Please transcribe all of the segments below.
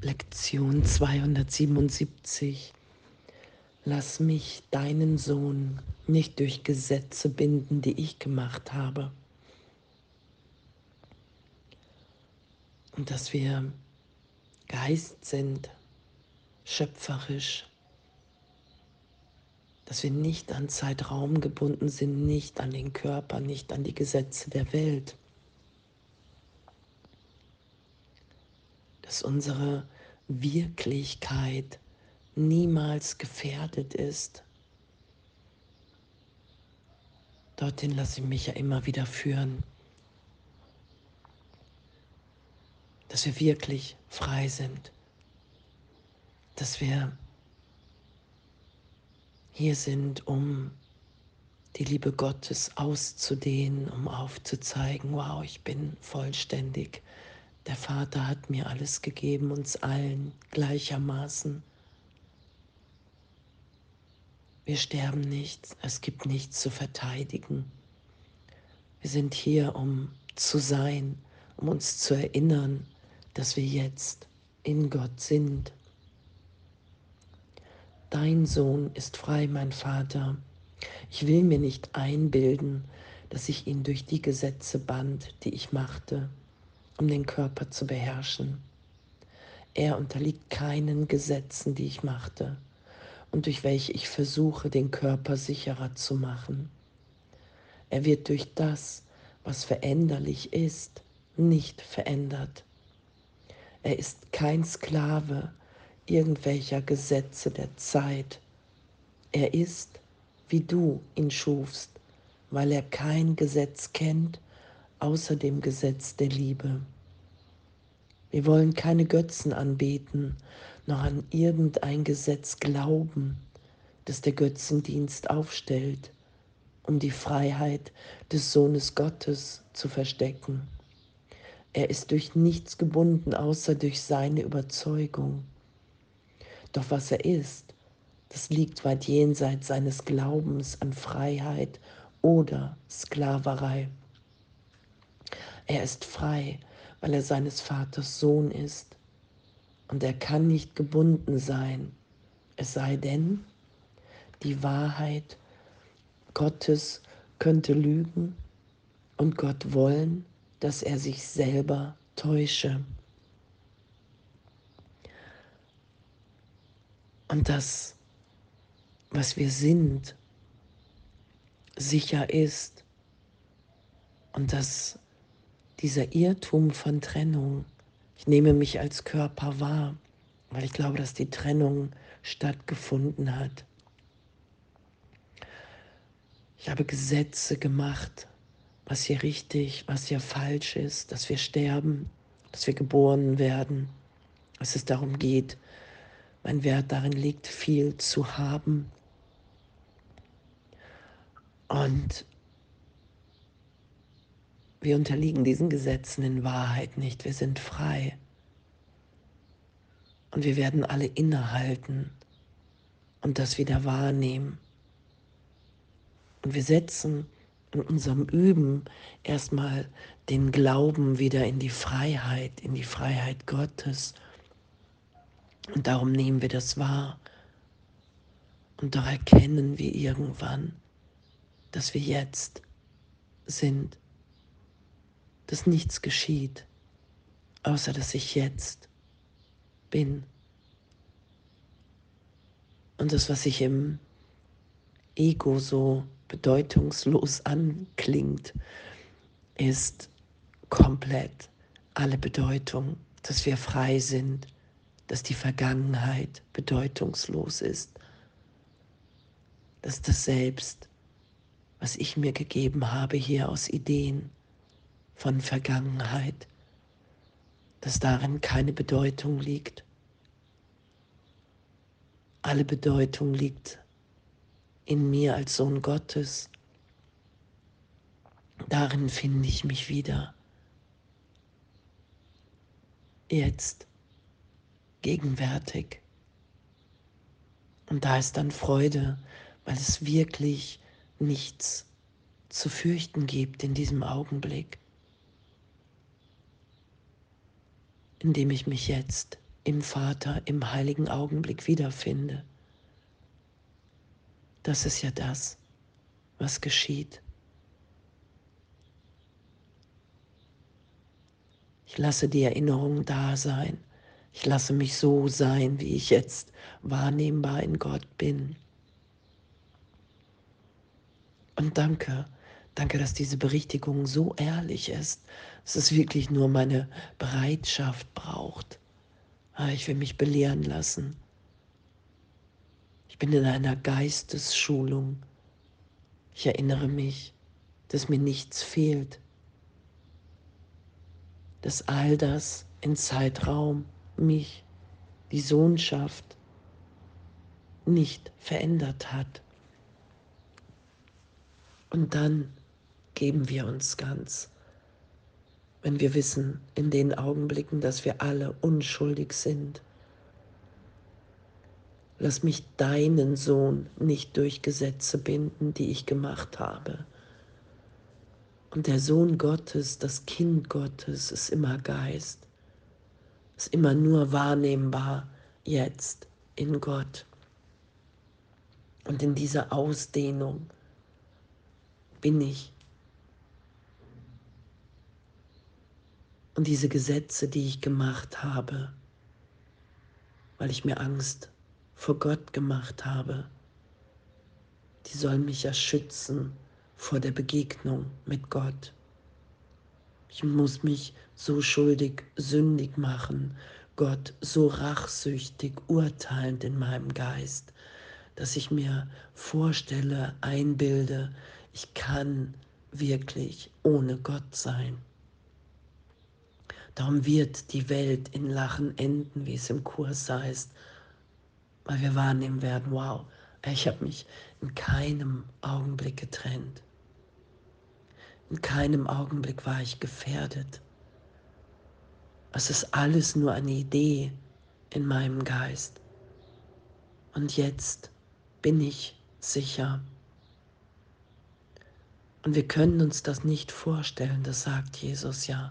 Lektion 277. Lass mich deinen Sohn nicht durch Gesetze binden, die ich gemacht habe. Und dass wir Geist sind, schöpferisch, dass wir nicht an Zeitraum gebunden sind, nicht an den Körper, nicht an die Gesetze der Welt. Dass unsere Wirklichkeit niemals gefährdet ist. Dorthin lasse ich mich ja immer wieder führen. Dass wir wirklich frei sind. Dass wir hier sind, um die Liebe Gottes auszudehnen, um aufzuzeigen, wow, ich bin vollständig. Der Vater hat mir alles gegeben, uns allen gleichermaßen. Wir sterben nicht, es gibt nichts zu verteidigen. Wir sind hier, um zu sein, um uns zu erinnern, dass wir jetzt in Gott sind. Dein Sohn ist frei, mein Vater. Ich will mir nicht einbilden, dass ich ihn durch die Gesetze band, die ich machte, um den Körper zu beherrschen. Er unterliegt keinen Gesetzen, die ich machte und durch welche ich versuche, den Körper sicherer zu machen. Er wird durch das, was veränderlich ist, nicht verändert. Er ist kein Sklave, irgendwelcher Gesetze der Zeit. Er ist, wie du ihn schufst, weil er kein Gesetz kennt außer dem Gesetz der Liebe. Wir wollen keine Götzen anbeten, noch an irgendein Gesetz glauben, das der Götzendienst aufstellt, um die Freiheit des Sohnes Gottes zu verstecken. Er ist durch nichts gebunden, außer durch seine Überzeugung. Doch was er ist, das liegt weit jenseits seines Glaubens an Freiheit oder Sklaverei. Er ist frei, weil er seines Vaters Sohn ist. Und er kann nicht gebunden sein, es sei denn, die Wahrheit Gottes könnte lügen und Gott wollen, dass er sich selber täusche. und das, was wir sind, sicher ist und dass dieser Irrtum von Trennung, ich nehme mich als Körper wahr, weil ich glaube, dass die Trennung stattgefunden hat. Ich habe Gesetze gemacht, was hier richtig, was hier falsch ist, dass wir sterben, dass wir geboren werden, dass es darum geht, mein Wert darin liegt, viel zu haben. Und wir unterliegen diesen Gesetzen in Wahrheit nicht. Wir sind frei. Und wir werden alle innehalten und das wieder wahrnehmen. Und wir setzen in unserem Üben erstmal den Glauben wieder in die Freiheit, in die Freiheit Gottes und darum nehmen wir das wahr. Und doch erkennen wir irgendwann, dass wir jetzt sind, dass nichts geschieht, außer dass ich jetzt bin. Und das, was sich im Ego so bedeutungslos anklingt, ist komplett alle Bedeutung, dass wir frei sind dass die Vergangenheit bedeutungslos ist, dass das Selbst, was ich mir gegeben habe hier aus Ideen von Vergangenheit, dass darin keine Bedeutung liegt. Alle Bedeutung liegt in mir als Sohn Gottes. Darin finde ich mich wieder. Jetzt gegenwärtig. Und da ist dann Freude, weil es wirklich nichts zu fürchten gibt in diesem Augenblick, in dem ich mich jetzt im Vater im heiligen Augenblick wiederfinde. Das ist ja das, was geschieht. Ich lasse die Erinnerung da sein. Ich lasse mich so sein, wie ich jetzt wahrnehmbar in Gott bin. Und danke, danke, dass diese Berichtigung so ehrlich ist, dass es wirklich nur meine Bereitschaft braucht. Ah, ich will mich belehren lassen. Ich bin in einer Geistesschulung. Ich erinnere mich, dass mir nichts fehlt, dass all das in Zeitraum mich, die Sohnschaft, nicht verändert hat. Und dann geben wir uns ganz, wenn wir wissen in den Augenblicken, dass wir alle unschuldig sind. Lass mich deinen Sohn nicht durch Gesetze binden, die ich gemacht habe. Und der Sohn Gottes, das Kind Gottes ist immer Geist, ist immer nur wahrnehmbar jetzt in Gott. Und in dieser Ausdehnung bin ich. Und diese Gesetze, die ich gemacht habe, weil ich mir Angst vor Gott gemacht habe, die sollen mich ja schützen vor der Begegnung mit Gott. Ich muss mich so schuldig, sündig machen, Gott so rachsüchtig, urteilend in meinem Geist, dass ich mir vorstelle, einbilde, ich kann wirklich ohne Gott sein. Darum wird die Welt in Lachen enden, wie es im Kurs heißt, weil wir wahrnehmen werden, wow, ich habe mich in keinem Augenblick getrennt. In keinem Augenblick war ich gefährdet. Es ist alles nur eine Idee in meinem Geist. Und jetzt bin ich sicher. Und wir können uns das nicht vorstellen, das sagt Jesus ja.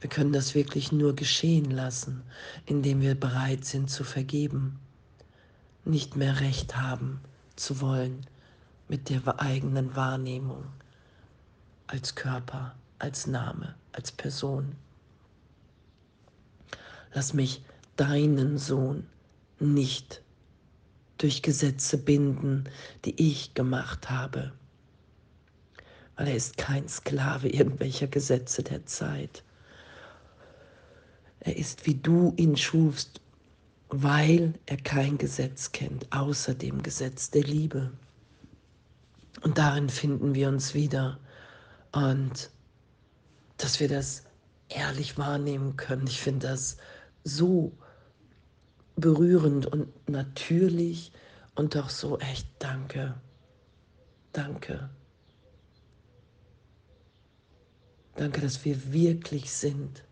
Wir können das wirklich nur geschehen lassen, indem wir bereit sind zu vergeben, nicht mehr recht haben zu wollen mit der eigenen Wahrnehmung als Körper, als Name, als Person. Lass mich deinen Sohn nicht durch Gesetze binden, die ich gemacht habe, weil er ist kein Sklave irgendwelcher Gesetze der Zeit. Er ist, wie du ihn schufst, weil er kein Gesetz kennt, außer dem Gesetz der Liebe. Und darin finden wir uns wieder. Und dass wir das ehrlich wahrnehmen können, ich finde das so berührend und natürlich und doch so echt danke. Danke. Danke, dass wir wirklich sind,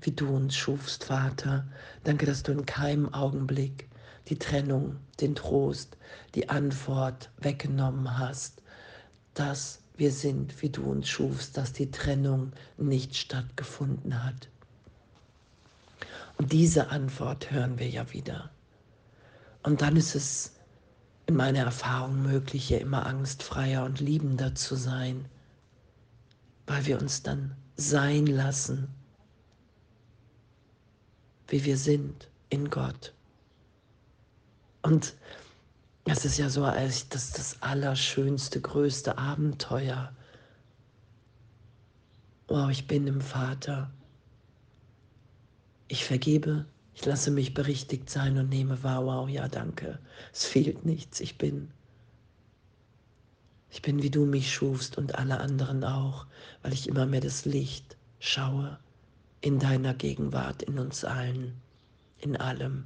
wie du uns schufst, Vater. Danke, dass du in keinem Augenblick die Trennung, den Trost, die Antwort weggenommen hast, dass wir sind, wie du uns schufst, dass die Trennung nicht stattgefunden hat. Und diese Antwort hören wir ja wieder. Und dann ist es in meiner Erfahrung möglich, ja immer angstfreier und liebender zu sein, weil wir uns dann sein lassen, wie wir sind in Gott. Und es ist ja so, als das das allerschönste, größte Abenteuer. Wow, ich bin im Vater. Ich vergebe, ich lasse mich berichtigt sein und nehme wahr, wow, ja, danke. Es fehlt nichts, ich bin. Ich bin, wie du mich schufst und alle anderen auch, weil ich immer mehr das Licht schaue in deiner Gegenwart, in uns allen, in allem.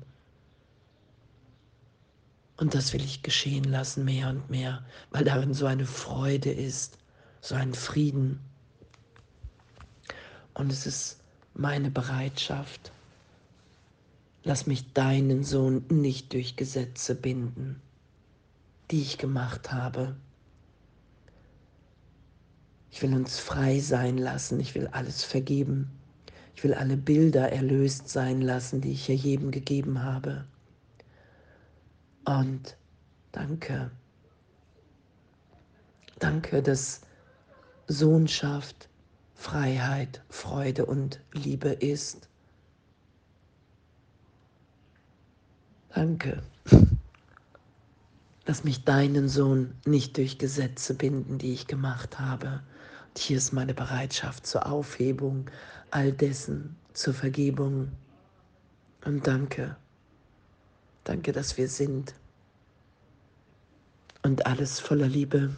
Und das will ich geschehen lassen, mehr und mehr, weil darin so eine Freude ist, so ein Frieden. Und es ist meine Bereitschaft, Lass mich deinen Sohn nicht durch Gesetze binden, die ich gemacht habe. Ich will uns frei sein lassen, ich will alles vergeben. Ich will alle Bilder erlöst sein lassen, die ich hier jedem gegeben habe. Und danke. Danke, dass Sohnschaft, Freiheit, Freude und Liebe ist. Danke. Lass mich deinen Sohn nicht durch Gesetze binden, die ich gemacht habe. Hier ist meine Bereitschaft zur Aufhebung all dessen, zur Vergebung. Und danke. Danke, dass wir sind. Und alles voller Liebe.